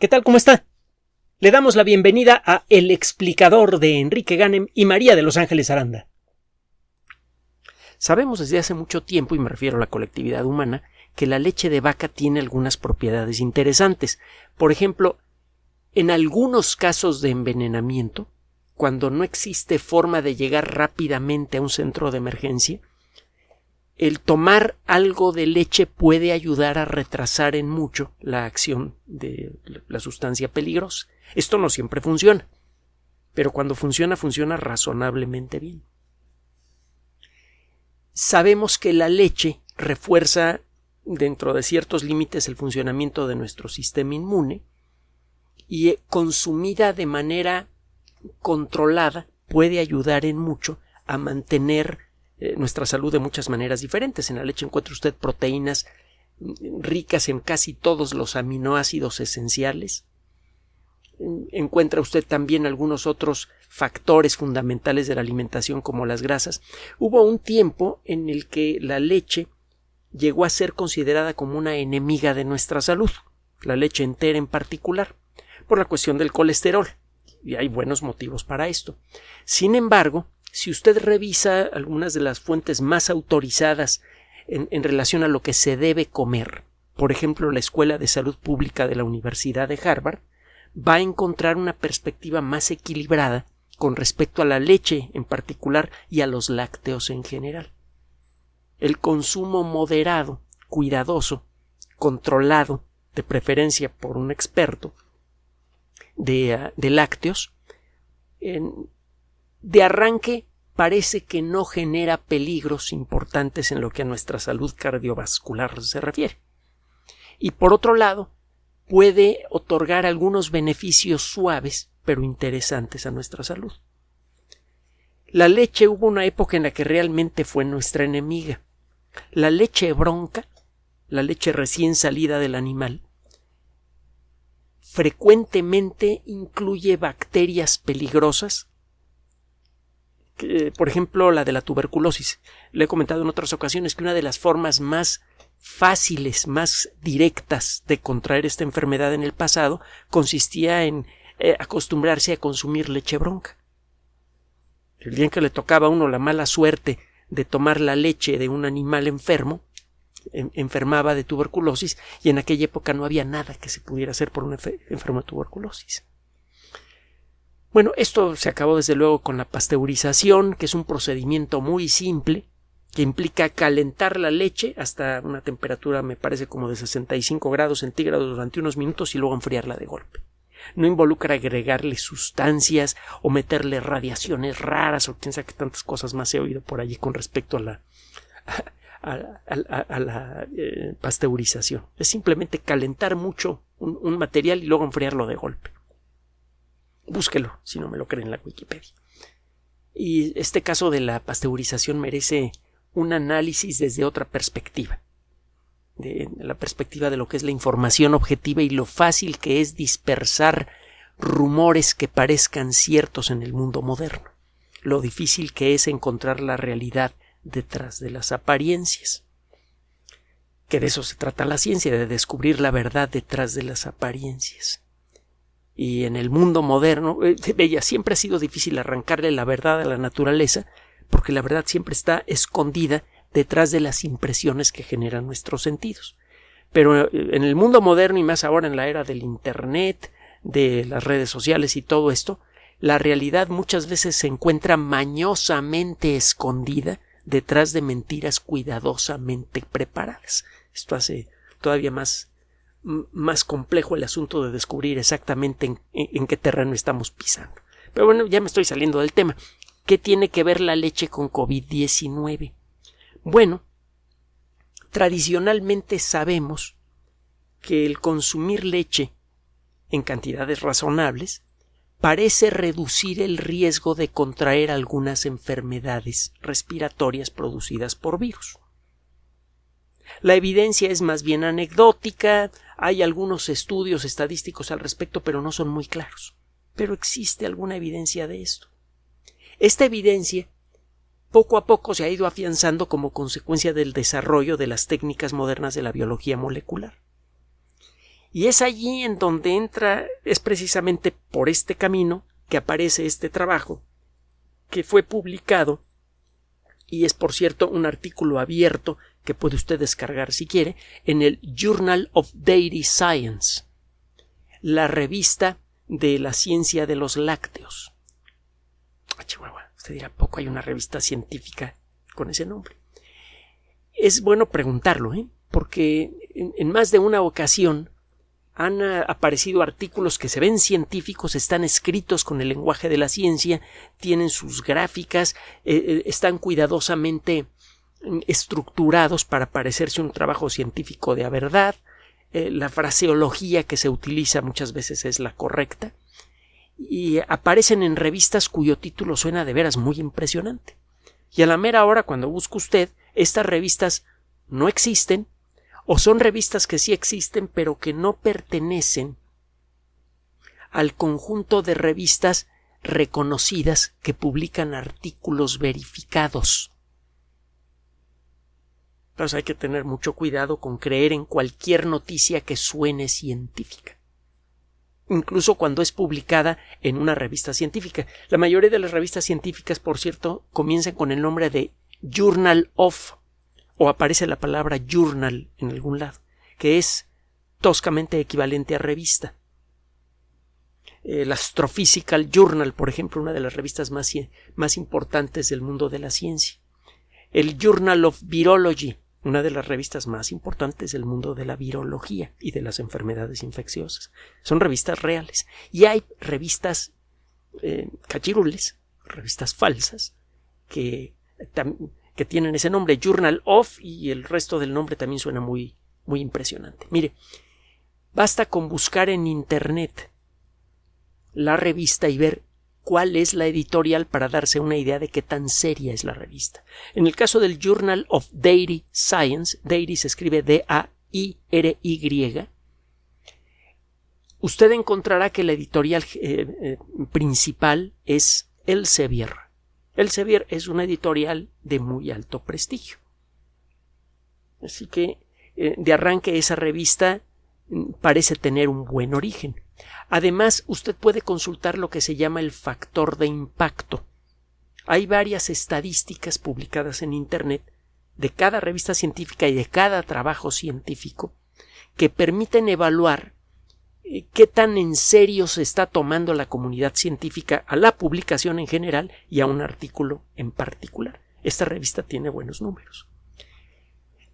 ¿Qué tal? ¿Cómo está? Le damos la bienvenida a El explicador de Enrique Ganem y María de Los Ángeles Aranda. Sabemos desde hace mucho tiempo, y me refiero a la colectividad humana, que la leche de vaca tiene algunas propiedades interesantes. Por ejemplo, en algunos casos de envenenamiento, cuando no existe forma de llegar rápidamente a un centro de emergencia, el tomar algo de leche puede ayudar a retrasar en mucho la acción de la sustancia peligrosa. Esto no siempre funciona, pero cuando funciona, funciona razonablemente bien. Sabemos que la leche refuerza dentro de ciertos límites el funcionamiento de nuestro sistema inmune y eh, consumida de manera controlada puede ayudar en mucho a mantener eh, nuestra salud de muchas maneras diferentes. En la leche encuentra usted proteínas ricas en casi todos los aminoácidos esenciales. Encuentra usted también algunos otros factores fundamentales de la alimentación como las grasas. Hubo un tiempo en el que la leche llegó a ser considerada como una enemiga de nuestra salud, la leche entera en particular, por la cuestión del colesterol. Y hay buenos motivos para esto. Sin embargo, si usted revisa algunas de las fuentes más autorizadas en, relación a lo que se debe comer, por ejemplo, la Escuela de Salud Pública de la Universidad de Harvard, va a encontrar una perspectiva más equilibrada con respecto a la leche en particular y a los lácteos en general. El consumo moderado, cuidadoso, controlado, de preferencia por un experto, de, ah, de lácteos, en, de arranque parece que no genera peligros importantes en lo que a nuestra salud cardiovascular se refiere. Y por otro lado, puede otorgar algunos beneficios suaves pero interesantes a nuestra salud. La leche hubo una época en la que realmente fue nuestra enemiga. La leche bronca, la leche recién salida del animal, frecuentemente incluye bacterias peligrosas por ejemplo, la de la tuberculosis. Le he comentado en otras ocasiones que una de las formas más fáciles, más directas de contraer esta enfermedad en el pasado consistía en eh, acostumbrarse a consumir leche bronca. El día en que le tocaba a uno la mala suerte de tomar la leche de un animal enfermo, enfermaba de tuberculosis y en aquella época no había nada que se pudiera hacer por un enfermo de tuberculosis. Bueno, esto se acabó desde luego con la pasteurización, que es un procedimiento muy simple, que implica calentar la leche hasta una temperatura, me parece, como de 65 grados centígrados durante unos minutos y luego enfriarla de golpe. No involucra agregarle sustancias o meterle radiaciones raras o quién sabe qué tantas cosas más he oído por allí con respecto a la, eh, pasteurización. Es simplemente calentar mucho un material y luego enfriarlo de golpe. Búsquelo, si no me lo creen en la Wikipedia. Y este caso de la pasteurización merece un análisis desde otra perspectiva, de la perspectiva de lo que es la información objetiva y lo fácil que es dispersar rumores que parezcan ciertos en el mundo moderno, lo difícil que es encontrar la realidad detrás de las apariencias. Que de eso se trata la ciencia, de descubrir la verdad detrás de las apariencias y en el mundo moderno, ella eh, siempre ha sido difícil arrancarle la verdad a la naturaleza, porque la verdad siempre está escondida detrás de las impresiones que generan nuestros sentidos. Pero eh, en el mundo moderno y más ahora en la era del Internet, de las redes sociales y todo esto, la realidad muchas veces se encuentra mañosamente escondida detrás de mentiras cuidadosamente preparadas. Esto hace todavía más más complejo el asunto de descubrir exactamente en, qué terreno estamos pisando. Pero bueno, ya me estoy saliendo del tema. ¿Qué tiene que ver la leche con COVID-19? Bueno, tradicionalmente sabemos que el consumir leche en cantidades razonables parece reducir el riesgo de contraer algunas enfermedades respiratorias producidas por virus. La evidencia es más bien anecdótica, hay algunos estudios estadísticos al respecto, pero no son muy claros. Pero existe alguna evidencia de esto. Esta evidencia poco a poco se ha ido afianzando como consecuencia del desarrollo de las técnicas modernas de la biología molecular. Y es allí en donde entra, es precisamente por este camino que aparece este trabajo, que fue publicado, y es por cierto un artículo abierto que puede usted descargar si quiere, en el Journal of Dairy Science, la revista de la ciencia de los lácteos. Ah, Chihuahua, usted dirá, poco hay una revista científica con ese nombre. Es bueno preguntarlo, ¿eh? porque en más de una ocasión han eh, aparecido artículos que se ven científicos, están escritos con el lenguaje de la ciencia, tienen sus gráficas, eh, eh, están cuidadosamente estructurados para parecerse un trabajo científico de a verdad, la fraseología que se utiliza muchas veces es la correcta, y aparecen en revistas cuyo título suena de veras muy impresionante. Y a la mera hora, cuando busca usted, estas revistas no existen o son revistas que sí existen pero que no pertenecen al conjunto de revistas reconocidas que publican artículos verificados. Entonces hay que tener mucho cuidado con creer en cualquier noticia que suene científica. Incluso cuando es publicada en una revista científica. La mayoría de las revistas científicas, por cierto, comienzan con el nombre de Journal of o aparece la palabra journal en algún lado, que es toscamente equivalente a revista. El Astrophysical Journal, por ejemplo, una de las revistas más, más importantes del mundo de la ciencia. El Journal of Virology, una de las revistas más importantes del mundo de la virología y de las enfermedades infecciosas. Son revistas reales. Y hay revistas eh, cachirules, revistas falsas, que que tienen ese nombre, Journal of, y el resto del nombre también suena muy, muy impresionante. Mire, basta con buscar en Internet la revista y ver cuál es la editorial para darse una idea de qué tan seria es la revista. En el caso del Journal of Dairy Science, Dairy se escribe D-A-I-R-Y, usted encontrará que la editorial eh, eh, principal es Elsevier. Elsevier es una editorial de muy alto prestigio. Así que eh, de arranque esa revista mm, parece tener un buen origen. Además, usted puede consultar lo que se llama el factor de impacto. Hay varias estadísticas publicadas en Internet de cada revista científica y de cada trabajo científico que permiten evaluar eh, qué tan en serio se está tomando la comunidad científica a la publicación en general y a un artículo en particular. Esta revista tiene buenos números.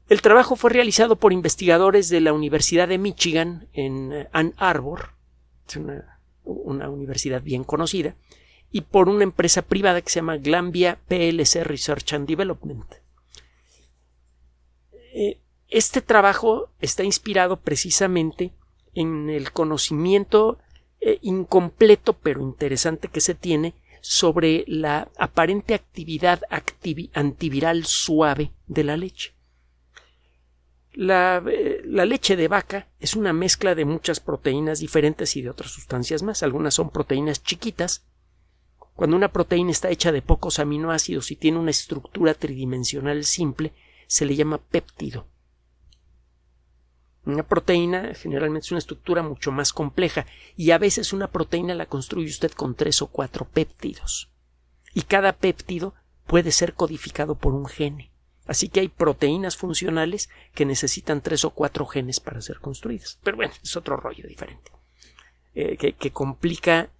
El trabajo fue realizado por investigadores de la Universidad de Michigan en eh, Ann Arbor, una, una universidad bien conocida, y por una empresa privada que se llama Glambia PLC Research and Development. Eh, este trabajo está inspirado precisamente en el conocimiento eh, incompleto pero interesante que se tiene sobre la aparente actividad antiviral suave de la leche. La, eh, la, leche de vaca es una mezcla de muchas proteínas diferentes y de otras sustancias más. Algunas son proteínas chiquitas. Cuando una proteína está hecha de pocos aminoácidos y tiene una estructura tridimensional simple, se le llama péptido. Una proteína generalmente es una estructura mucho más compleja y a veces una proteína la construye usted con tres o cuatro péptidos. Y cada péptido puede ser codificado por un gene. Así que hay proteínas funcionales que necesitan tres o cuatro genes para ser construidas. Pero bueno, es otro rollo diferente. Eh, que, que complica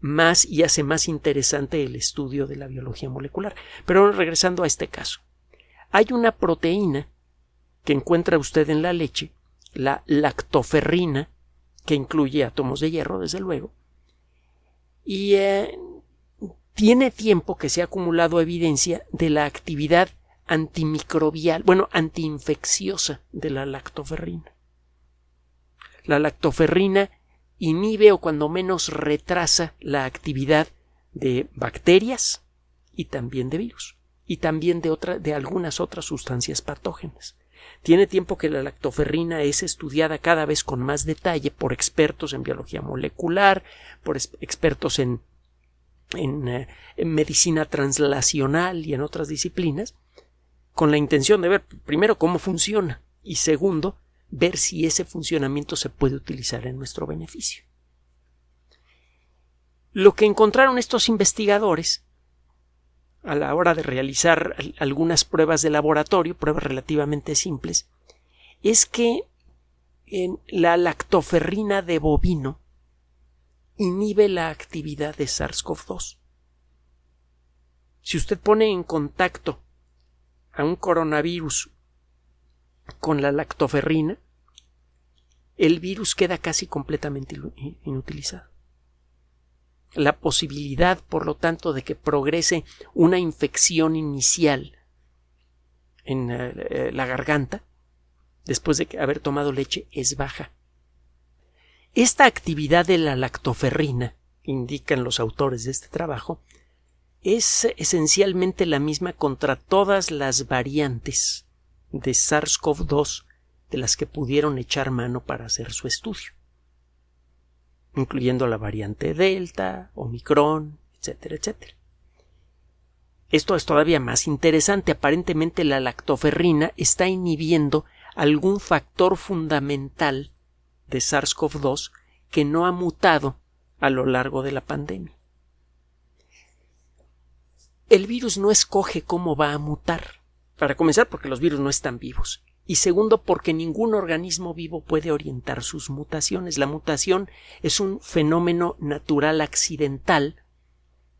más y hace más interesante el estudio de la biología molecular. Pero regresando a este caso. Hay una proteína que encuentra usted en la leche la lactoferrina, que incluye átomos de hierro, desde luego, y eh, tiene tiempo que se ha acumulado evidencia de la actividad antimicrobial, bueno, antiinfecciosa de la lactoferrina. La lactoferrina inhibe o cuando menos retrasa la actividad de bacterias y también de virus y también de, de algunas otras sustancias patógenas. Tiene tiempo que la lactoferrina es estudiada cada vez con más detalle por expertos en biología molecular, por expertos en, eh, en, medicina translacional y en otras disciplinas, con la intención de ver primero cómo funciona y segundo ver si ese funcionamiento se puede utilizar en nuestro beneficio. Lo que encontraron estos investigadores a la hora de realizar algunas pruebas de laboratorio, pruebas relativamente simples, es que en la lactoferrina de bovino inhibe la actividad de SARS-CoV-2. Si usted pone en contacto a un coronavirus con la lactoferrina, el virus queda casi completamente inutilizado. La posibilidad, por lo tanto, de que progrese una infección inicial en eh, la garganta después de haber tomado leche es baja. Esta actividad de la lactoferrina, indican los autores de este trabajo, es esencialmente la misma contra todas las variantes de SARS-CoV-2 de las que pudieron echar mano para hacer su estudio, incluyendo la variante Delta, Omicron, etcétera, etcétera. Esto es todavía más interesante. Aparentemente la lactoferrina está inhibiendo algún factor fundamental de SARS-CoV-2 que no ha mutado a lo largo de la pandemia. El virus no escoge cómo va a mutar. Para comenzar, porque los virus no están vivos. Y segundo, porque ningún organismo vivo puede orientar sus mutaciones. La mutación es un fenómeno natural accidental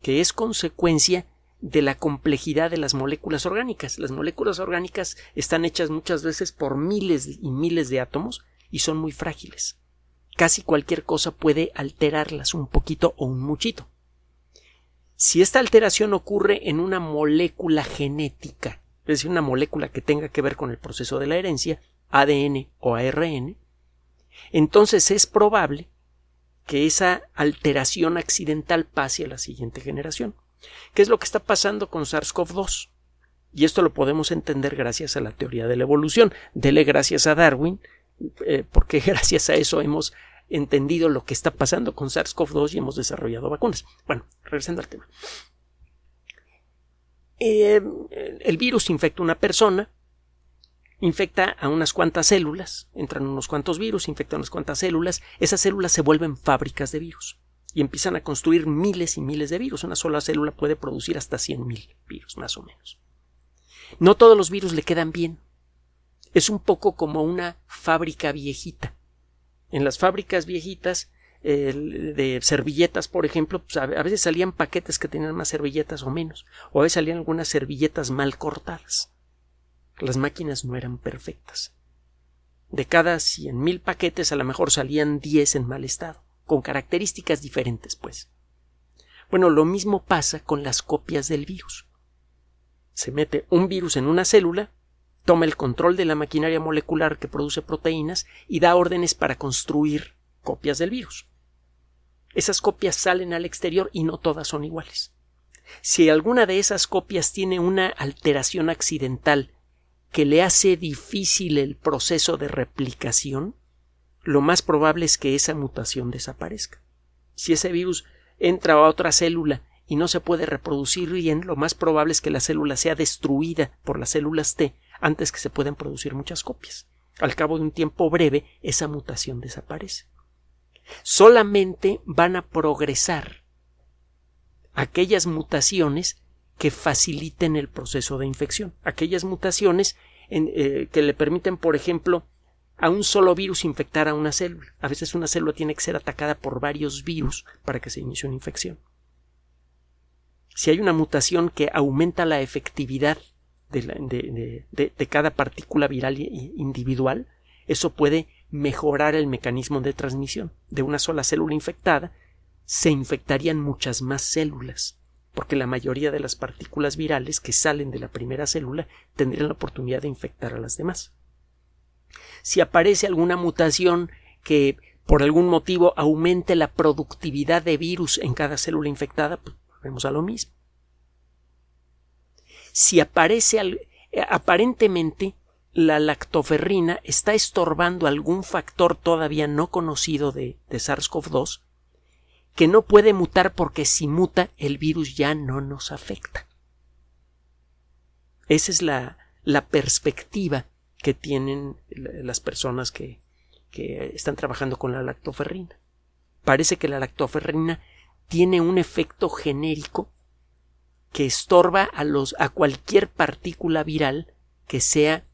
que es consecuencia de la complejidad de las moléculas orgánicas. Las moléculas orgánicas están hechas muchas veces por miles y miles de átomos y son muy frágiles. Casi cualquier cosa puede alterarlas un poquito o un muchito. Si esta alteración ocurre en una molécula genética es decir, una molécula que tenga que ver con el proceso de la herencia, ADN o ARN, entonces es probable que esa alteración accidental pase a la siguiente generación. ¿Qué es lo que está pasando con SARS-CoV-2? Y esto lo podemos entender gracias a la teoría de la evolución. Dele gracias a Darwin, eh, porque gracias a eso hemos entendido lo que está pasando con SARS-CoV-2 y hemos desarrollado vacunas. Bueno, regresando al tema. Eh, el virus infecta a una persona, infecta a unas cuantas células, entran unos cuantos virus, infectan unas cuantas células, esas células se vuelven fábricas de virus y empiezan a construir miles y miles de virus. Una sola célula puede producir hasta 100.000 virus, más o menos. No todos los virus le quedan bien. Es un poco como una fábrica viejita. En las fábricas viejitas de servilletas, por ejemplo, pues a veces salían paquetes que tenían más servilletas o menos, o a veces salían algunas servilletas mal cortadas. Las máquinas no eran perfectas. De cada cien mil paquetes a lo mejor salían diez en mal estado, con características diferentes, pues. Bueno, lo mismo pasa con las copias del virus. Se mete un virus en una célula, toma el control de la maquinaria molecular que produce proteínas y da órdenes para construir copias del virus. Esas copias salen al exterior y no todas son iguales. Si alguna de esas copias tiene una alteración accidental que le hace difícil el proceso de replicación, lo más probable es que esa mutación desaparezca. Si ese virus entra a otra célula y no se puede reproducir bien, lo más probable es que la célula sea destruida por las células T antes que se puedan producir muchas copias. Al cabo de un tiempo breve, esa mutación desaparece solamente van a progresar aquellas mutaciones que faciliten el proceso de infección, aquellas mutaciones eh, que le permiten, por ejemplo, a un solo virus infectar a una célula. A veces una célula tiene que ser atacada por varios virus para que se inicie una infección. Si hay una mutación que aumenta la efectividad de, cada partícula viral individual, eso puede mejorar el mecanismo de transmisión. De una sola célula infectada se infectarían muchas más células, porque la mayoría de las partículas virales que salen de la primera célula tendrían la oportunidad de infectar a las demás. Si aparece alguna mutación que por algún motivo aumente la productividad de virus en cada célula infectada, pues vemos a lo mismo. Si aparece eh, aparentemente la lactoferrina está estorbando algún factor todavía no conocido de, SARS-CoV-2 que no puede mutar porque si muta el virus ya no nos afecta. Esa es la, la perspectiva que tienen las personas que, que están trabajando con la lactoferrina. Parece que la lactoferrina tiene un efecto genérico que estorba a, cualquier partícula viral que sea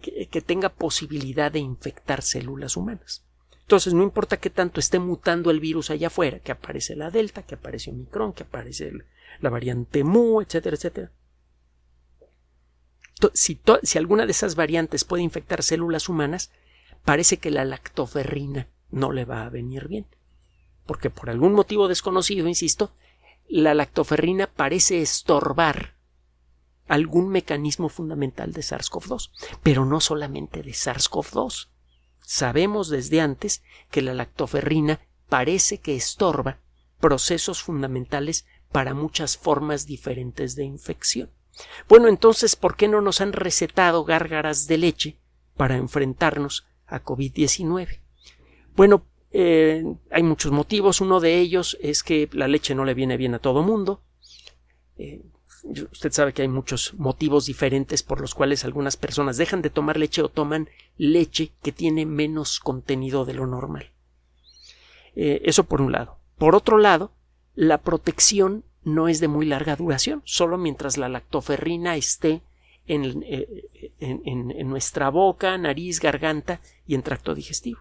que, tenga posibilidad de infectar células humanas. Entonces, no importa qué tanto esté mutando el virus allá afuera, que aparece la delta, que aparece Omicron, que aparece la variante Mu, etcétera, etcétera. Si, si alguna de esas variantes puede infectar células humanas, parece que la lactoferrina no le va a venir bien. Porque por algún motivo desconocido, insisto, la lactoferrina parece estorbar algún mecanismo fundamental de SARS-CoV-2, pero no solamente de SARS-CoV-2. Sabemos desde antes que la lactoferrina parece que estorba procesos fundamentales para muchas formas diferentes de infección. Bueno, entonces, ¿por qué no nos han recetado gárgaras de leche para enfrentarnos a COVID-19? Bueno, eh, hay muchos motivos. Uno de ellos es que la leche no le viene bien a todo mundo. Eh, usted sabe que hay muchos motivos diferentes por los cuales algunas personas dejan de tomar leche o toman leche que tiene menos contenido de lo normal. Eh, eso por un lado. Por otro lado, la protección no es de muy larga duración, solo mientras la lactoferrina esté en, en nuestra boca, nariz, garganta y en tracto digestivo.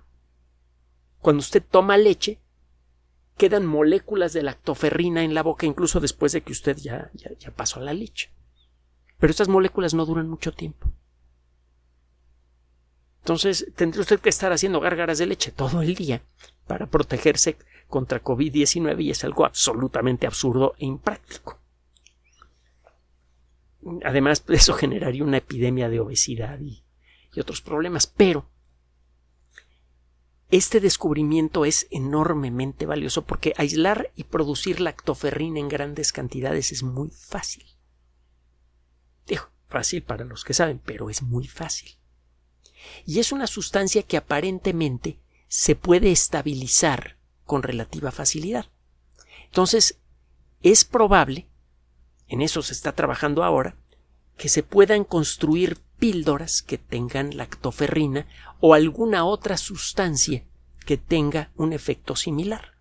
Cuando usted toma leche, quedan moléculas de lactoferrina en la boca incluso después de que usted ya, ya, pasó a la leche. Pero estas moléculas no duran mucho tiempo. Entonces tendría usted que estar haciendo gárgaras de leche todo el día para protegerse contra COVID-19 y es algo absolutamente absurdo e impráctico. Además, eso generaría una epidemia de obesidad y otros problemas, pero este descubrimiento es enormemente valioso porque aislar y producir lactoferrina en grandes cantidades es muy fácil. Digo, fácil para los que saben, pero es muy fácil. Y es una sustancia que aparentemente se puede estabilizar con relativa facilidad. Entonces, es probable, en eso se está trabajando ahora, que se puedan construir píldoras que tengan lactoferrina o alguna otra sustancia que tenga un efecto similar.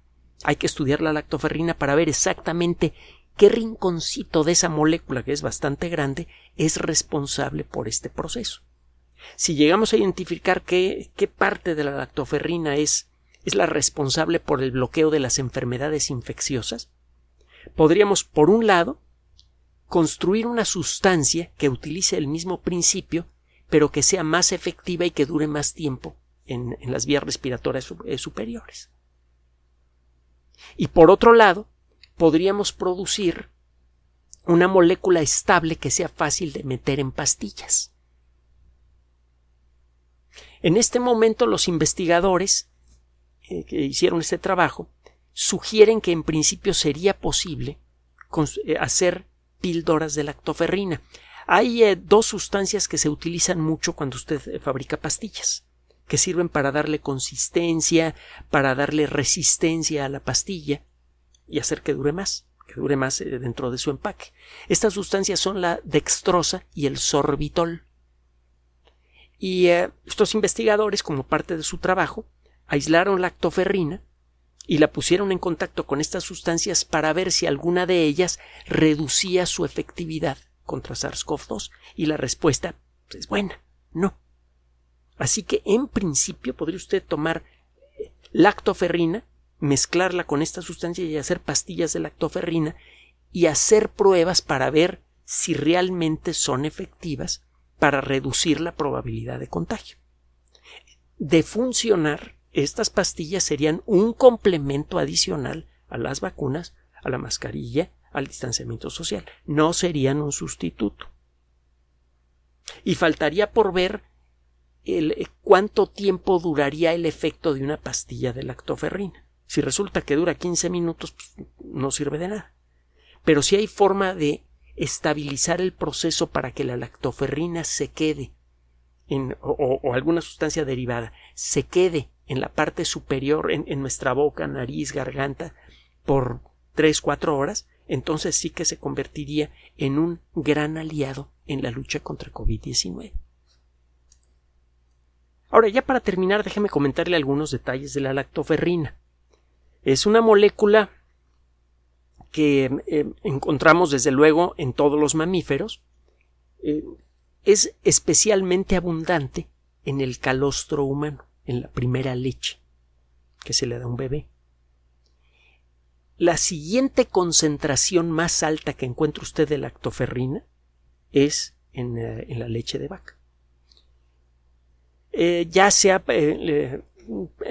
Hay que estudiar la lactoferrina para ver exactamente qué rinconcito de esa molécula, que es bastante grande, es responsable por este proceso. Si llegamos a identificar qué, qué parte de la lactoferrina es, es la responsable por el bloqueo de las enfermedades infecciosas, podríamos, por un lado, construir una sustancia que utilice el mismo principio, pero que sea más efectiva y que dure más tiempo en, las vías respiratorias eh, superiores. Y por otro lado, podríamos producir una molécula estable que sea fácil de meter en pastillas. En este momento los investigadores eh, que hicieron este trabajo sugieren que en principio sería posible eh, hacer píldoras de lactoferrina. Hay eh, dos sustancias que se utilizan mucho cuando usted eh, fabrica pastillas, que sirven para darle consistencia, para darle resistencia a la pastilla y hacer que dure más, que dure más eh, dentro de su empaque. Estas sustancias son la dextrosa y el sorbitol. Y estos investigadores, como parte de su trabajo, aislaron lactoferrina y la pusieron en contacto con estas sustancias para ver si alguna de ellas reducía su efectividad contra SARS-CoV-2 y la respuesta es buena, no. Así que en principio podría usted tomar eh, lactoferrina, mezclarla con esta sustancia y hacer pastillas de lactoferrina y hacer pruebas para ver si realmente son efectivas para reducir la probabilidad de contagio. De funcionar, estas pastillas serían un complemento adicional a las vacunas, a la mascarilla, al distanciamiento social. No serían un sustituto. Y faltaría por ver el, eh, cuánto tiempo duraría el efecto de una pastilla de lactoferrina. Si resulta que dura 15 minutos, pues, no sirve de nada. Pero si hay forma de estabilizar el proceso para que la lactoferrina se quede en, o alguna sustancia derivada se quede en la parte superior, en, nuestra boca, nariz, garganta, por tres, cuatro horas, entonces sí que se convertiría en un gran aliado en la lucha contra COVID-19. Ahora, ya para terminar, déjeme comentarle algunos detalles de la lactoferrina. Es una molécula que eh, encontramos desde luego en todos los mamíferos. Eh, es especialmente abundante en el calostro humano, en la primera leche que se le da a un bebé. La siguiente concentración más alta que encuentra usted de lactoferrina es en, eh, la leche de vaca. Eh, ya se ha eh,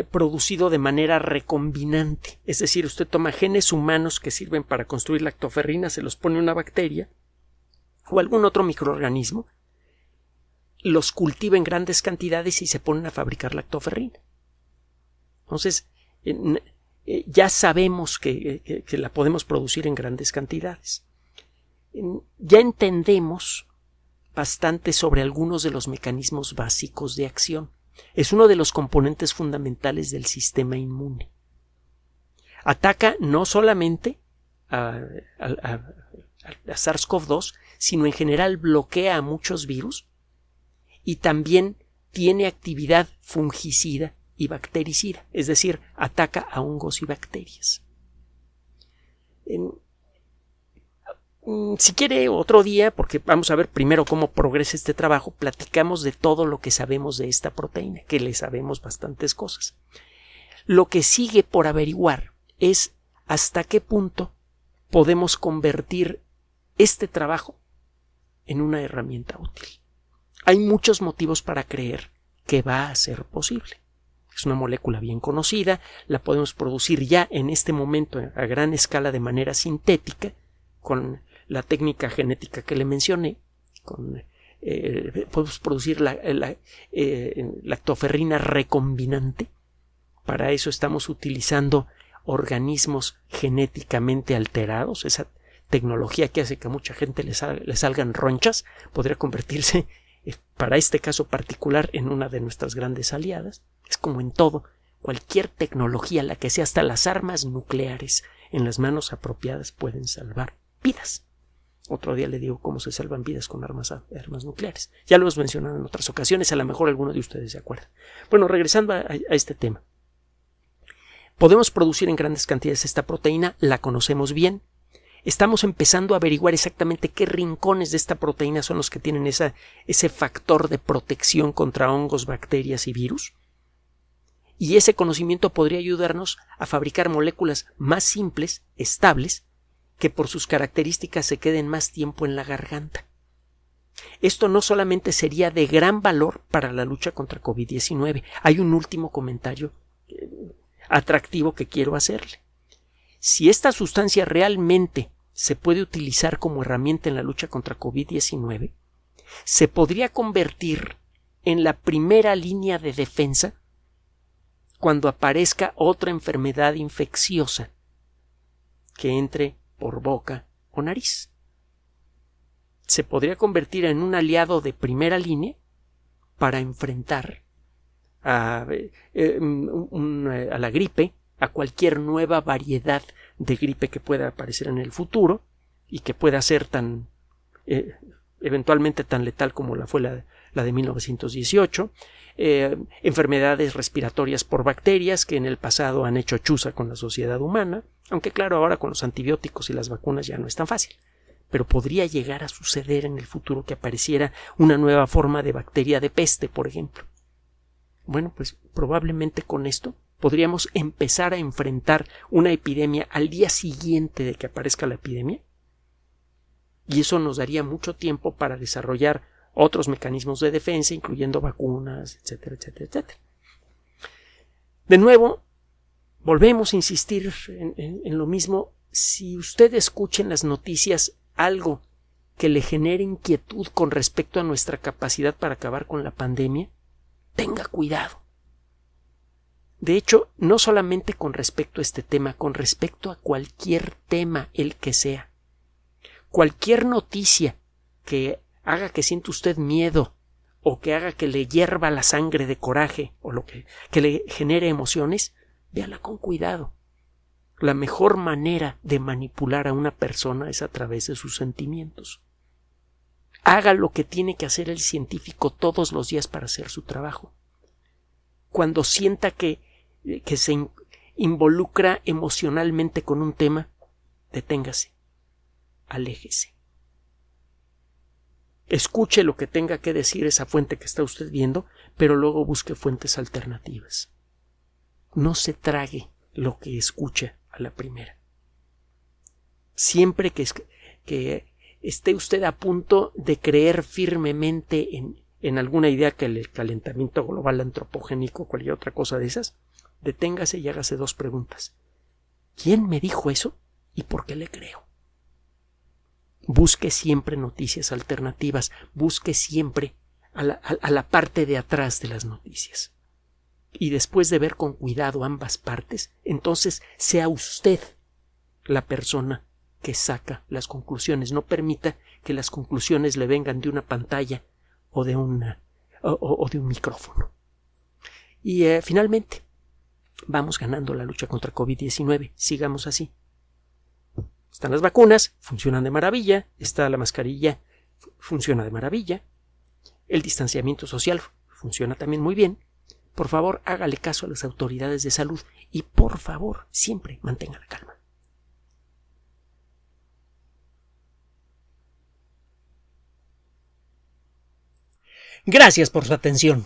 producido de manera recombinante, es decir, usted toma genes humanos que sirven para construir lactoferrina, se los pone una bacteria o algún otro microorganismo, los cultiva en grandes cantidades y se ponen a fabricar lactoferrina. Entonces, eh, ya sabemos que, la podemos producir en grandes cantidades. Ya entendemos bastante sobre algunos de los mecanismos básicos de acción. Es uno de los componentes fundamentales del sistema inmune. Ataca no solamente a, a SARS-CoV-2, sino en general bloquea a muchos virus y también tiene actividad fungicida y bactericida, es decir, ataca a hongos y bacterias. Mm, si quiere otro día, porque vamos a ver primero cómo progresa este trabajo, platicamos de todo lo que sabemos de esta proteína, que le sabemos bastantes cosas. Lo que sigue por averiguar es hasta qué punto podemos convertir este trabajo en una herramienta útil. Hay muchos motivos para creer que va a ser posible. Es una molécula bien conocida, la podemos producir ya en este momento a gran escala de manera sintética, con la técnica genética que le mencioné, eh, podemos producir la, eh, lactoferrina recombinante. Para eso estamos utilizando organismos genéticamente alterados, esa tecnología que hace que a mucha gente le, salgan ronchas, podría convertirse para este caso particular en una de nuestras grandes aliadas. Es como en todo, cualquier tecnología, la que sea hasta las armas nucleares, en las manos apropiadas pueden salvar vidas. Otro día le digo cómo se salvan vidas con armas, armas nucleares. Ya lo hemos mencionado en otras ocasiones, a lo mejor alguno de ustedes se acuerda. Bueno, regresando a este tema. Podemos producir en grandes cantidades esta proteína, la conocemos bien, estamos empezando a averiguar exactamente qué rincones de esta proteína son los que tienen esa, ese factor de protección contra hongos, bacterias y virus. Y ese conocimiento podría ayudarnos a fabricar moléculas más simples, estables, que por sus características se queden más tiempo en la garganta. Esto no solamente sería de gran valor para la lucha contra COVID-19. Hay un último comentario eh, atractivo que quiero hacerle. Si esta sustancia realmente se puede utilizar como herramienta en la lucha contra COVID-19, se podría convertir en la primera línea de defensa cuando aparezca otra enfermedad infecciosa que entre por boca o nariz. Se podría convertir en un aliado de primera línea para enfrentar a, eh, mm, a la gripe a cualquier nueva variedad de gripe que pueda aparecer en el futuro y que pueda ser tan eh, eventualmente tan letal como la fue la, la de 1918, eh, enfermedades respiratorias por bacterias que en el pasado han hecho chuza con la sociedad humana, aunque claro, ahora con los antibióticos y las vacunas ya no es tan fácil. Pero podría llegar a suceder en el futuro que apareciera una nueva forma de bacteria de peste, por ejemplo. Bueno, pues probablemente con esto podríamos empezar a enfrentar una epidemia al día siguiente de que aparezca la epidemia. Y eso nos daría mucho tiempo para desarrollar otros mecanismos de defensa, incluyendo vacunas, etcétera, etcétera, etcétera. De nuevo, volvemos a insistir en, lo mismo. Si usted escucha en las noticias algo que le genere inquietud con respecto a nuestra capacidad para acabar con la pandemia, tenga cuidado. De hecho, no solamente con respecto a este tema, con respecto a cualquier tema, el que sea. Cualquier noticia que haga que sienta usted miedo o que haga que le hierva la sangre de coraje o lo que, que le genere emociones, véala con cuidado. La mejor manera de manipular a una persona es a través de sus sentimientos. Haga lo que tiene que hacer el científico todos los días para hacer su trabajo cuando sienta que, que se involucra emocionalmente con un tema, deténgase, aléjese. Escuche lo que tenga que decir esa fuente que está usted viendo, pero luego busque fuentes alternativas. No se trague lo que escucha a la primera. Siempre que, que esté usted a punto de creer firmemente en, en alguna idea que el calentamiento global antropogénico o cualquier otra cosa de esas, deténgase y hágase dos preguntas. ¿Quién me dijo eso y por qué le creo? Busque siempre noticias alternativas, busque siempre a la, parte de atrás de las noticias. Y después de ver con cuidado ambas partes, entonces sea usted la persona que saca las conclusiones. No permita que las conclusiones le vengan de una pantalla o de, una, o, o de un micrófono. Y eh, finalmente, vamos ganando la lucha contra COVID-19. Sigamos así. Están las vacunas, funcionan de maravilla. Está la mascarilla, funciona de maravilla. El distanciamiento social funciona también muy bien. Por favor, hágale caso a las autoridades de salud y por favor, siempre mantenga la calma. Gracias por su atención.